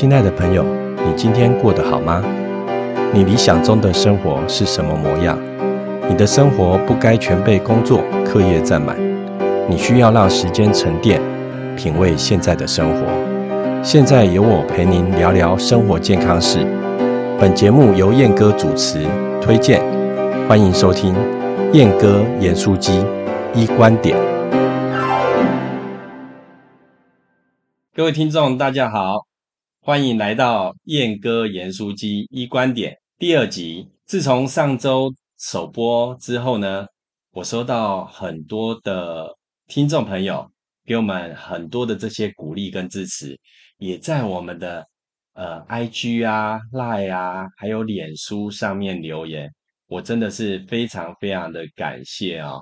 亲爱的朋友，你今天过得好吗？你理想中的生活是什么模样？你的生活不该全被工作、课业占满，你需要让时间沉淀，品味现在的生活。现在由我陪您聊聊生活健康事。本节目由燕哥主持推荐，欢迎收听燕哥严书机一观点。各位听众，大家好，欢迎来到燕哥严书机一观点第二集。自从上周首播之后呢，我收到很多的听众朋友给我们很多的这些鼓励跟支持，也在我们的呃，IG 啊、Line 啊，还有脸书上面留言，我真的是非常非常的感谢啊。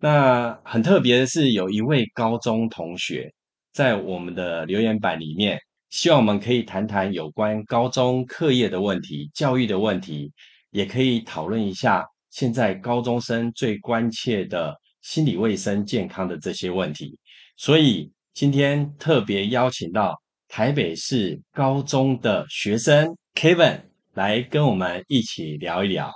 那很特别的是，有一位高中同学在我们的留言板里面，希望我们可以谈谈有关高中课业的问题、教育的问题，也可以讨论一下现在高中生最关切的心理卫生健康的这些问题。所以今天特别邀请到。台北市高中的学生 Kevin 来跟我们一起聊一聊。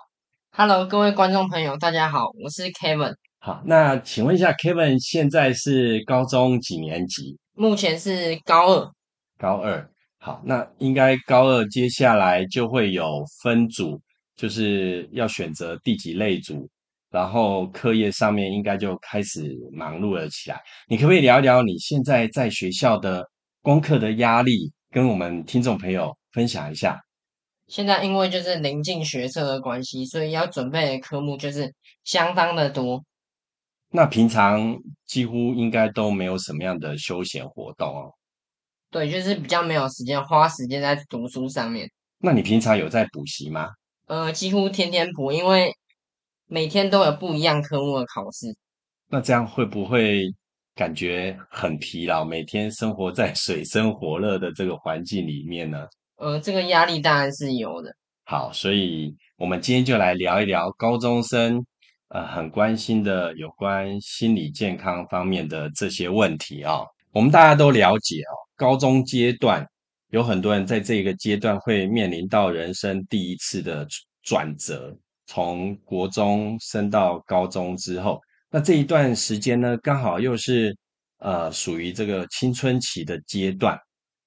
Hello，各位观众朋友，大家好，我是 Kevin。好，那请问一下，Kevin 现在是高中几年级？目前是高二。高二。好，那应该高二接下来就会有分组，就是要选择第几类组，然后课业上面应该就开始忙碌了起来。你可不可以聊一聊你现在在学校的？功课的压力，跟我们听众朋友分享一下。现在因为就是临近学测的关系，所以要准备的科目就是相当的多。那平常几乎应该都没有什么样的休闲活动哦。对，就是比较没有时间花时间在读书上面。那你平常有在补习吗？呃，几乎天天补，因为每天都有不一样科目的考试。那这样会不会？感觉很疲劳，每天生活在 水深火热的这个环境里面呢。呃，这个压力当然是有的。好，所以我们今天就来聊一聊高中生呃很关心的有关心理健康方面的这些问题啊。我们大家都了解哦，高中阶段有很多人在这个阶段会面临到人生第一次的转折，从国中升到高中之后。那这一段时间呢，刚好又是呃属于这个青春期的阶段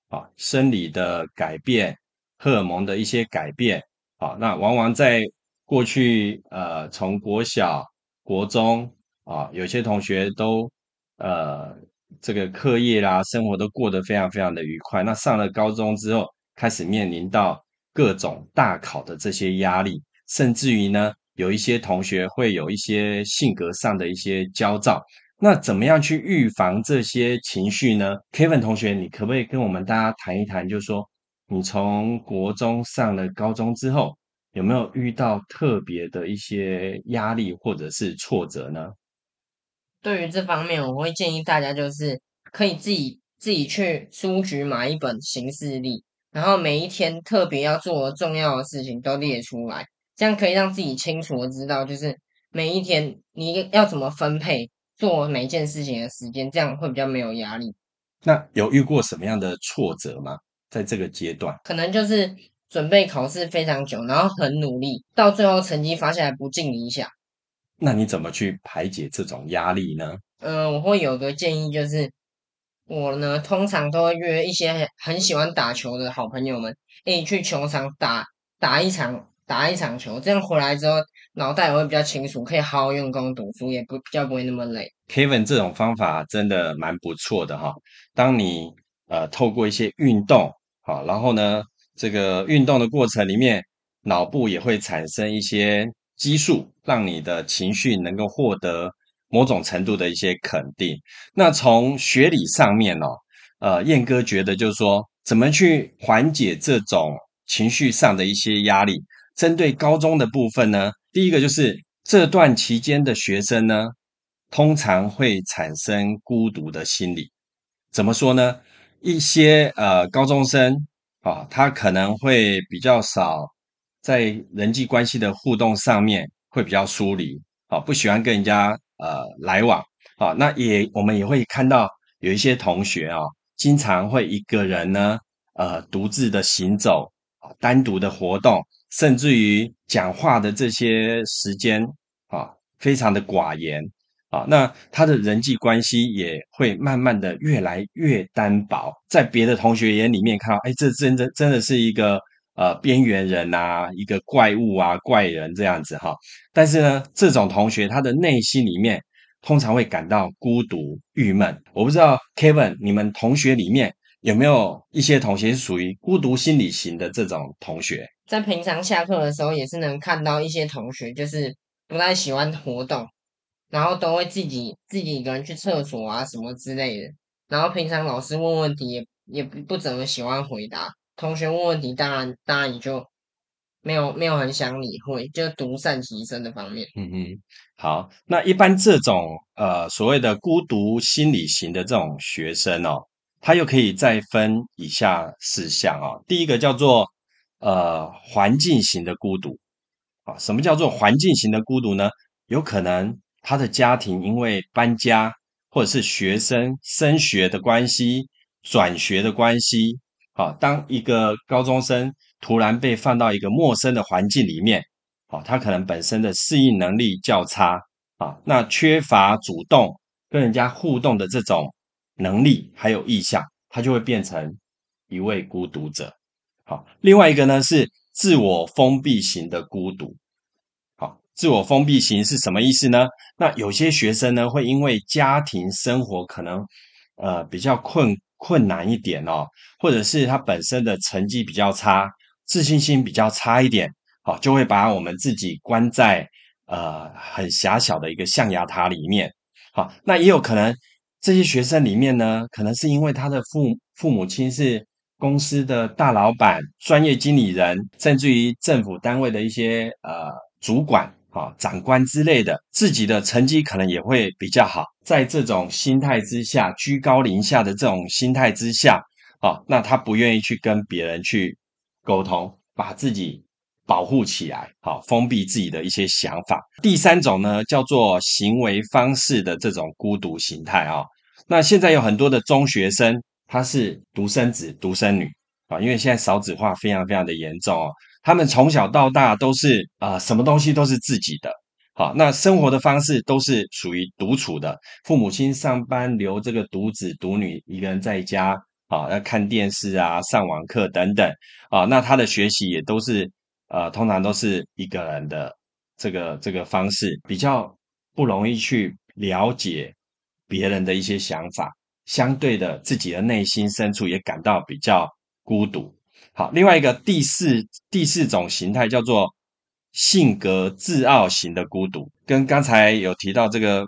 啊，生理的改变，荷尔蒙的一些改变啊，那往往在过去呃从国小、国中啊，有些同学都呃这个课业啦、生活都过得非常非常的愉快。那上了高中之后，开始面临到各种大考的这些压力，甚至于呢。有一些同学会有一些性格上的一些焦躁，那怎么样去预防这些情绪呢？Kevin 同学，你可不可以跟我们大家谈一谈？就是说，你从国中上了高中之后，有没有遇到特别的一些压力或者是挫折呢？对于这方面，我会建议大家就是可以自己自己去书局买一本行事历，然后每一天特别要做重要的事情都列出来。这样可以让自己清楚的知道，就是每一天你要怎么分配做每件事情的时间，这样会比较没有压力。那有遇过什么样的挫折吗？在这个阶段，可能就是准备考试非常久，然后很努力，到最后成绩发下来不尽理想。那你怎么去排解这种压力呢？嗯，我会有个建议，就是我呢通常都会约一些很喜欢打球的好朋友们，一起去球场打打一场。打一场球，这样回来之后脑袋也会比较清楚，可以好好用功读书，也不比较不会那么累。Kevin 这种方法真的蛮不错的哈。当你呃透过一些运动，好，然后呢，这个运动的过程里面，脑部也会产生一些激素，让你的情绪能够获得某种程度的一些肯定。那从学理上面哦，呃，燕哥觉得就是说，怎么去缓解这种情绪上的一些压力？针对高中的部分呢，第一个就是这段期间的学生呢，通常会产生孤独的心理。怎么说呢？一些呃高中生啊，他可能会比较少在人际关系的互动上面会比较疏离啊，不喜欢跟人家呃来往啊。那也我们也会看到有一些同学啊，经常会一个人呢。呃独自的行走啊，单独的活动，甚至于讲话的这些时间啊，非常的寡言啊，那他的人际关系也会慢慢的越来越单薄，在别的同学眼里面看到，哎，这真的真的是一个呃边缘人啊，一个怪物啊，怪人这样子哈。但是呢，这种同学他的内心里面。通常会感到孤独、郁闷。我不知道 Kevin，你们同学里面有没有一些同学是属于孤独心理型的这种同学？在平常下课的时候，也是能看到一些同学，就是不太喜欢活动，然后都会自己自己一个人去厕所啊什么之类的。然后平常老师问问题也也不怎么喜欢回答，同学问问题，当然当然也就。没有没有很想理会，就独善其身的方面。嗯嗯，好，那一般这种呃所谓的孤独心理型的这种学生哦，他又可以再分以下四项哦。第一个叫做呃环境型的孤独啊，什么叫做环境型的孤独呢？有可能他的家庭因为搬家，或者是学生升学的关系、转学的关系，好，当一个高中生。突然被放到一个陌生的环境里面，啊，他可能本身的适应能力较差啊，那缺乏主动跟人家互动的这种能力还有意向，他就会变成一位孤独者。好，另外一个呢是自我封闭型的孤独。好，自我封闭型是什么意思呢？那有些学生呢会因为家庭生活可能呃比较困困难一点哦，或者是他本身的成绩比较差。自信心比较差一点，好，就会把我们自己关在呃很狭小的一个象牙塔里面，好，那也有可能这些学生里面呢，可能是因为他的父父母亲是公司的大老板、专业经理人，甚至于政府单位的一些呃主管、啊长官之类的，自己的成绩可能也会比较好，在这种心态之下，居高临下的这种心态之下，啊，那他不愿意去跟别人去。沟通，把自己保护起来，好，封闭自己的一些想法。第三种呢，叫做行为方式的这种孤独形态啊。那现在有很多的中学生，他是独生子、独生女啊，因为现在少子化非常非常的严重哦。他们从小到大都是啊，什么东西都是自己的，好，那生活的方式都是属于独处的。父母亲上班，留这个独子独女一个人在家。啊，要看电视啊，上网课等等啊，那他的学习也都是呃，通常都是一个人的这个这个方式，比较不容易去了解别人的一些想法，相对的，自己的内心深处也感到比较孤独。好，另外一个第四第四种形态叫做性格自傲型的孤独，跟刚才有提到这个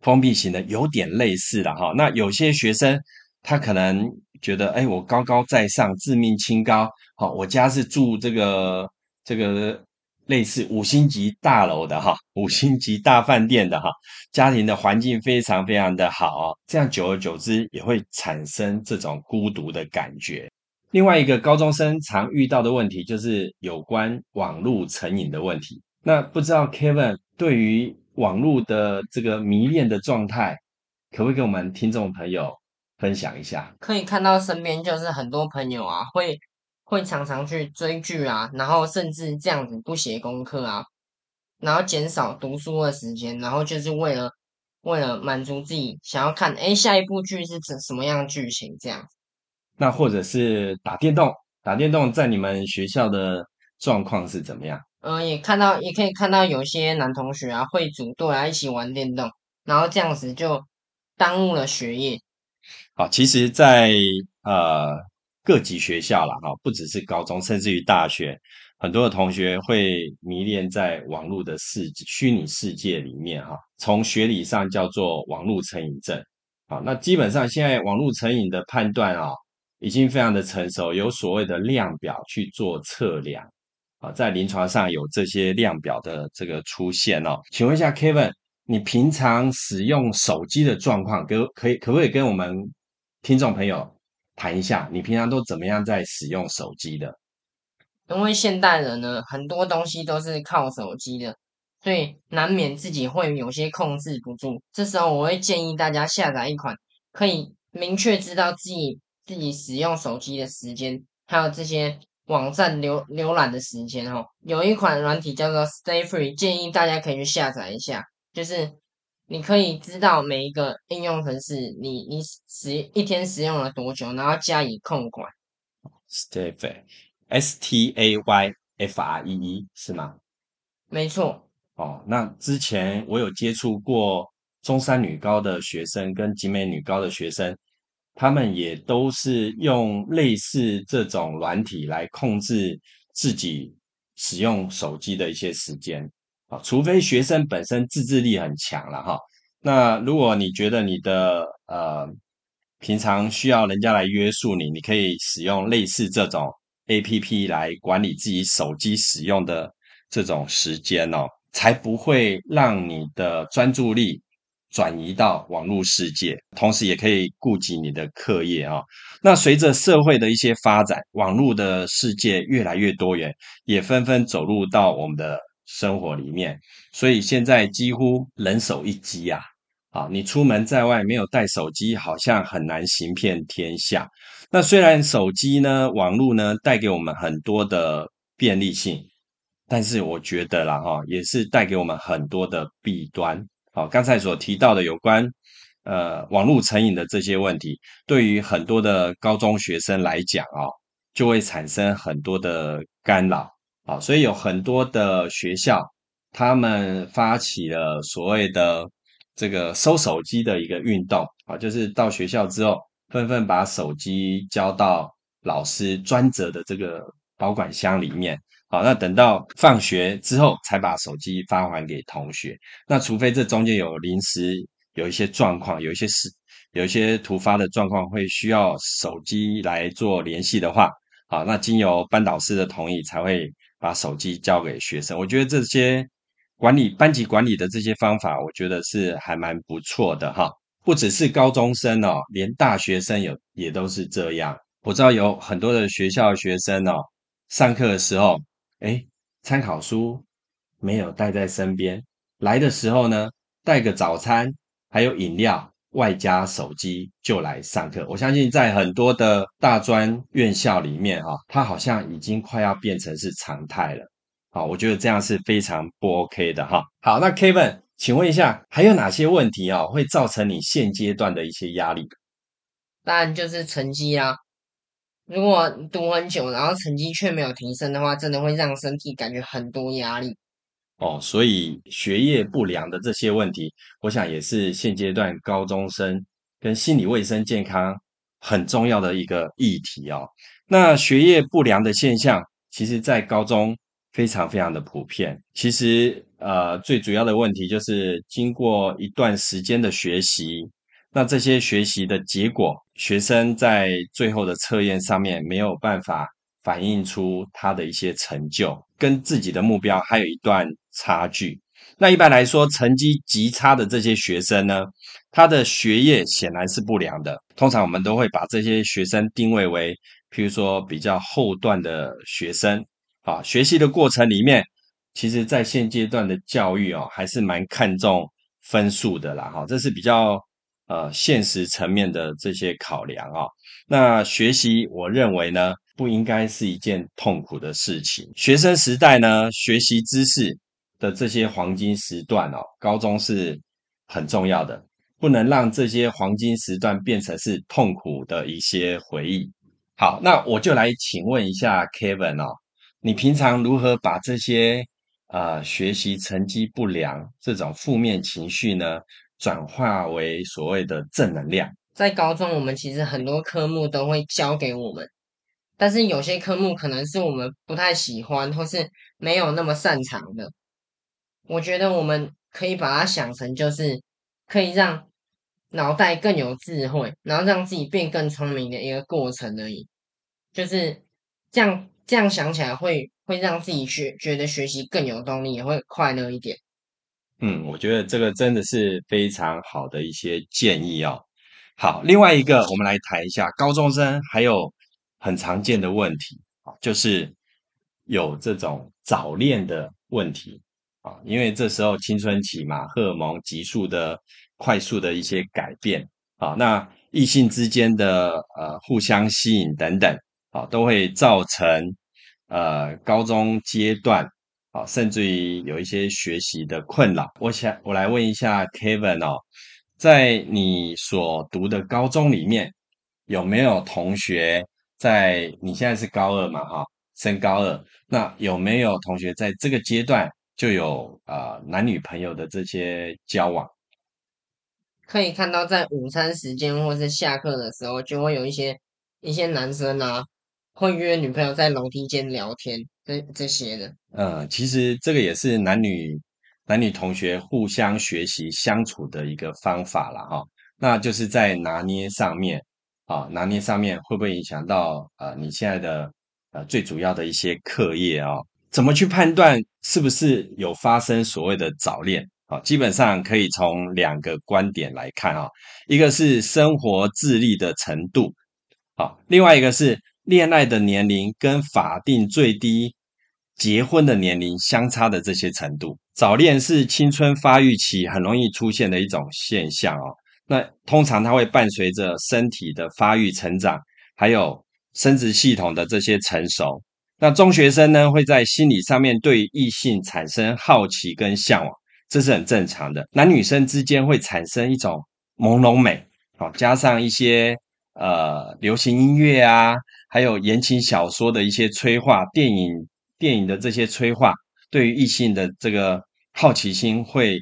封闭型的有点类似了哈。那有些学生。他可能觉得，哎，我高高在上，自命清高，好，我家是住这个这个类似五星级大楼的哈，五星级大饭店的哈，家庭的环境非常非常的好，这样久而久之也会产生这种孤独的感觉。另外一个高中生常遇到的问题就是有关网络成瘾的问题。那不知道 Kevin 对于网络的这个迷恋的状态，可不可以跟我们听众朋友？分享一下，可以看到身边就是很多朋友啊，会会常常去追剧啊，然后甚至这样子不写功课啊，然后减少读书的时间，然后就是为了为了满足自己想要看，哎，下一部剧是怎什么样剧情这样。那或者是打电动，打电动在你们学校的状况是怎么样？嗯，也看到也可以看到有些男同学啊会组队啊一起玩电动，然后这样子就耽误了学业。好，其实，在呃各级学校啦，哈，不只是高中，甚至于大学，很多的同学会迷恋在网络的世虚拟世界里面，哈，从学理上叫做网络成瘾症。好，那基本上现在网络成瘾的判断啊，已经非常的成熟，有所谓的量表去做测量，啊，在临床上有这些量表的这个出现哦。请问一下，Kevin，你平常使用手机的状况，可可以可不可以跟我们？听众朋友，谈一下，你平常都怎么样在使用手机的？因为现代人呢，很多东西都是靠手机的，所以难免自己会有些控制不住。这时候，我会建议大家下载一款可以明确知道自己自己使用手机的时间，还有这些网站浏浏览的时间哦。有一款软体叫做 Stay Free，建议大家可以去下载一下，就是你可以知道每一个应用程式你你使一天使用了多久，然后加以控管。Stay Free，S T A Y F R E E 是吗？没错。哦，那之前我有接触过中山女高的学生跟集美女高的学生，他们也都是用类似这种软体来控制自己使用手机的一些时间啊，除非学生本身自制力很强了哈。那如果你觉得你的呃平常需要人家来约束你，你可以使用类似这种 A P P 来管理自己手机使用的这种时间哦。才不会让你的专注力转移到网络世界，同时也可以顾及你的课业啊。那随着社会的一些发展，网络的世界越来越多元，也纷纷走入到我们的生活里面。所以现在几乎人手一机啊，啊，你出门在外没有带手机，好像很难行遍天下。那虽然手机呢，网络呢，带给我们很多的便利性。但是我觉得啦，哈，也是带给我们很多的弊端。好，刚才所提到的有关呃网络成瘾的这些问题，对于很多的高中学生来讲啊，就会产生很多的干扰。啊，所以有很多的学校，他们发起了所谓的这个收手机的一个运动。啊，就是到学校之后，纷纷把手机交到老师专责的这个保管箱里面。好，那等到放学之后才把手机发还给同学。那除非这中间有临时有一些状况，有一些事，有一些突发的状况会需要手机来做联系的话，好，那经由班导师的同意才会把手机交给学生。我觉得这些管理班级管理的这些方法，我觉得是还蛮不错的哈。不只是高中生哦，连大学生有也都是这样。我知道有很多的学校学生哦，上课的时候。哎，参考书没有带在身边，来的时候呢，带个早餐，还有饮料，外加手机就来上课。我相信在很多的大专院校里面，哈，它好像已经快要变成是常态了。好，我觉得这样是非常不 OK 的哈。好，那 Kevin，请问一下，还有哪些问题啊，会造成你现阶段的一些压力？当然就是成绩啊。如果读很久，然后成绩却没有提升的话，真的会让身体感觉很多压力。哦，所以学业不良的这些问题，我想也是现阶段高中生跟心理卫生健康很重要的一个议题哦。那学业不良的现象，其实在高中非常非常的普遍。其实，呃，最主要的问题就是经过一段时间的学习。那这些学习的结果，学生在最后的测验上面没有办法反映出他的一些成就，跟自己的目标还有一段差距。那一般来说，成绩极差的这些学生呢，他的学业显然是不良的。通常我们都会把这些学生定位为，譬如说比较后段的学生啊。学习的过程里面，其实在现阶段的教育哦，还是蛮看重分数的啦。哈，这是比较。呃，现实层面的这些考量啊，那学习我认为呢，不应该是一件痛苦的事情。学生时代呢，学习知识的这些黄金时段哦，高中是很重要的，不能让这些黄金时段变成是痛苦的一些回忆。好，那我就来请问一下 Kevin 哦，你平常如何把这些呃学习成绩不良这种负面情绪呢？转化为所谓的正能量。在高中，我们其实很多科目都会教给我们，但是有些科目可能是我们不太喜欢，或是没有那么擅长的。我觉得我们可以把它想成，就是可以让脑袋更有智慧，然后让自己变更聪明的一个过程而已。就是这样，这样想起来会会让自己学觉得学习更有动力，也会快乐一点。嗯，我觉得这个真的是非常好的一些建议哦。好，另外一个，我们来谈一下高中生还有很常见的问题啊，就是有这种早恋的问题啊。因为这时候青春期嘛，荷尔蒙急速的、快速的一些改变啊。那异性之间的呃互相吸引等等，啊，都会造成呃高中阶段啊，甚至于有一些学习的困扰。我想我来问一下 Kevin 哦，在你所读的高中里面，有没有同学在你现在是高二嘛？哈，升高二，那有没有同学在这个阶段就有啊男女朋友的这些交往？可以看到，在午餐时间或是下课的时候，就会有一些一些男生啊，会约女朋友在楼梯间聊天，这这些的。呃，其实这个也是男女男女同学互相学习相处的一个方法了哈。那就是在拿捏上面啊，拿捏上面会不会影响到呃你现在的呃最主要的一些课业啊？怎么去判断是不是有发生所谓的早恋？啊，基本上可以从两个观点来看啊，一个是生活自立的程度，啊，另外一个是恋爱的年龄跟法定最低结婚的年龄相差的这些程度。早恋是青春发育期很容易出现的一种现象哦。那通常它会伴随着身体的发育成长，还有生殖系统的这些成熟。那中学生呢，会在心理上面对异性产生好奇跟向往。这是很正常的，男女生之间会产生一种朦胧美，好，加上一些呃流行音乐啊，还有言情小说的一些催化，电影电影的这些催化，对于异性的这个好奇心会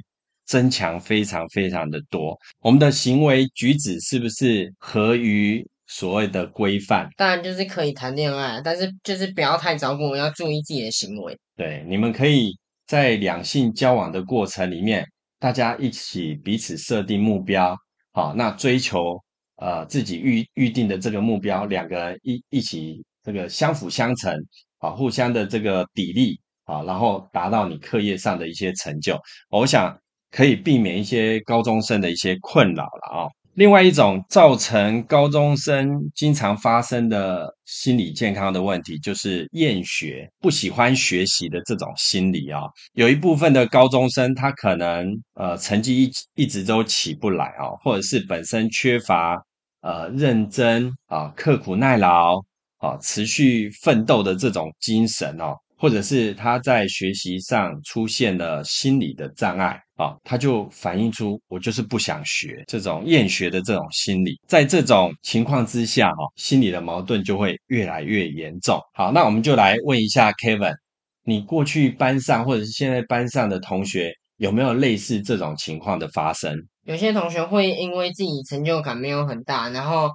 增强非常非常的多。我们的行为举止是不是合于所谓的规范？当然就是可以谈恋爱，但是就是不要太早过，要注意自己的行为。对，你们可以。在两性交往的过程里面，大家一起彼此设定目标，好，那追求呃自己预预定的这个目标，两个人一一起这个相辅相成，啊，互相的这个砥砺，啊，然后达到你课业上的一些成就，我想可以避免一些高中生的一些困扰了啊。另外一种造成高中生经常发生的心理健康的问题，就是厌学、不喜欢学习的这种心理啊。有一部分的高中生，他可能呃成绩一一直都起不来啊，或者是本身缺乏呃认真啊、刻苦耐劳啊、持续奋斗的这种精神哦。或者是他在学习上出现了心理的障碍啊，他就反映出我就是不想学这种厌学的这种心理，在这种情况之下哈，心理的矛盾就会越来越严重。好，那我们就来问一下 Kevin，你过去班上或者是现在班上的同学有没有类似这种情况的发生？有些同学会因为自己成就感没有很大，然后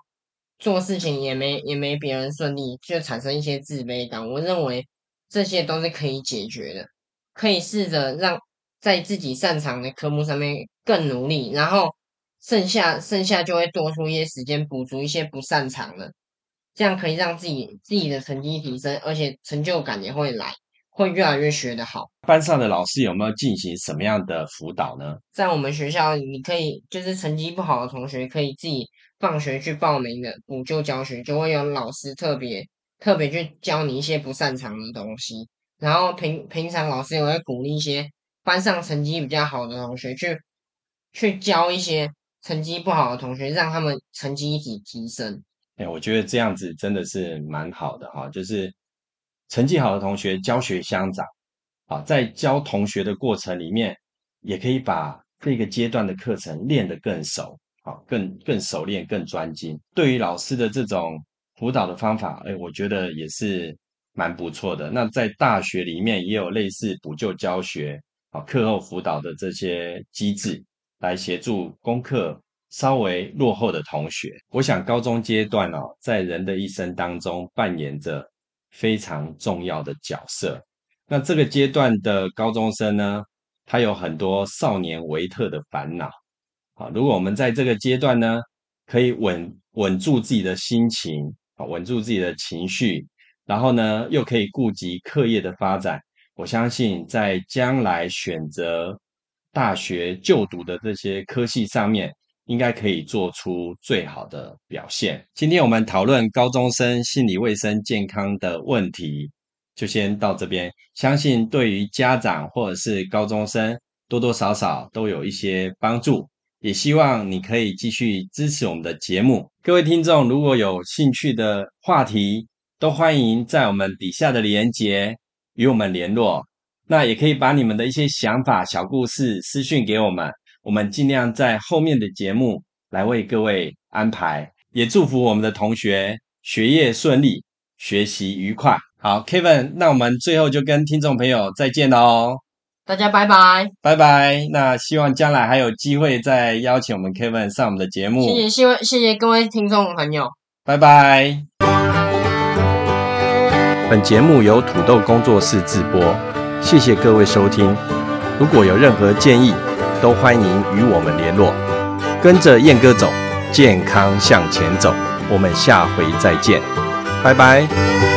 做事情也没也没别人顺利，就产生一些自卑感。我认为。这些都是可以解决的，可以试着让在自己擅长的科目上面更努力，然后剩下剩下就会多出一些时间补足一些不擅长的，这样可以让自己自己的成绩提升，而且成就感也会来，会越来越学得好。班上的老师有没有进行什么样的辅导呢？在我们学校，你可以就是成绩不好的同学，可以自己放学去报名的补救教学，就会有老师特别。特别去教你一些不擅长的东西，然后平平常老师也会鼓励一些班上成绩比较好的同学去去教一些成绩不好的同学，让他们成绩一起提升。哎，我觉得这样子真的是蛮好的哈，就是成绩好的同学教学相长，啊，在教同学的过程里面，也可以把这个阶段的课程练得更熟，啊，更更熟练、更专精。对于老师的这种。辅导的方法，哎，我觉得也是蛮不错的。那在大学里面也有类似补救教学、啊课后辅导的这些机制，来协助功课稍微落后的同学。我想高中阶段哦，在人的一生当中扮演着非常重要的角色。那这个阶段的高中生呢，他有很多少年维特的烦恼。啊，如果我们在这个阶段呢，可以稳稳住自己的心情。啊，稳住自己的情绪，然后呢，又可以顾及课业的发展。我相信，在将来选择大学就读的这些科系上面，应该可以做出最好的表现。今天我们讨论高中生心理卫生健康的问题，就先到这边。相信对于家长或者是高中生，多多少少都有一些帮助。也希望你可以继续支持我们的节目。各位听众，如果有兴趣的话题，都欢迎在我们底下的连结与我们联络。那也可以把你们的一些想法、小故事私讯给我们，我们尽量在后面的节目来为各位安排。也祝福我们的同学学业顺利，学习愉快。好，Kevin，那我们最后就跟听众朋友再见喽。大家拜拜，拜拜。那希望将来还有机会再邀请我们 Kevin 上我们的节目。谢谢，谢谢，谢谢各位听众朋友，拜拜。本节目由土豆工作室制播，谢谢各位收听。如果有任何建议，都欢迎与我们联络。跟着燕哥走，健康向前走。我们下回再见，拜拜。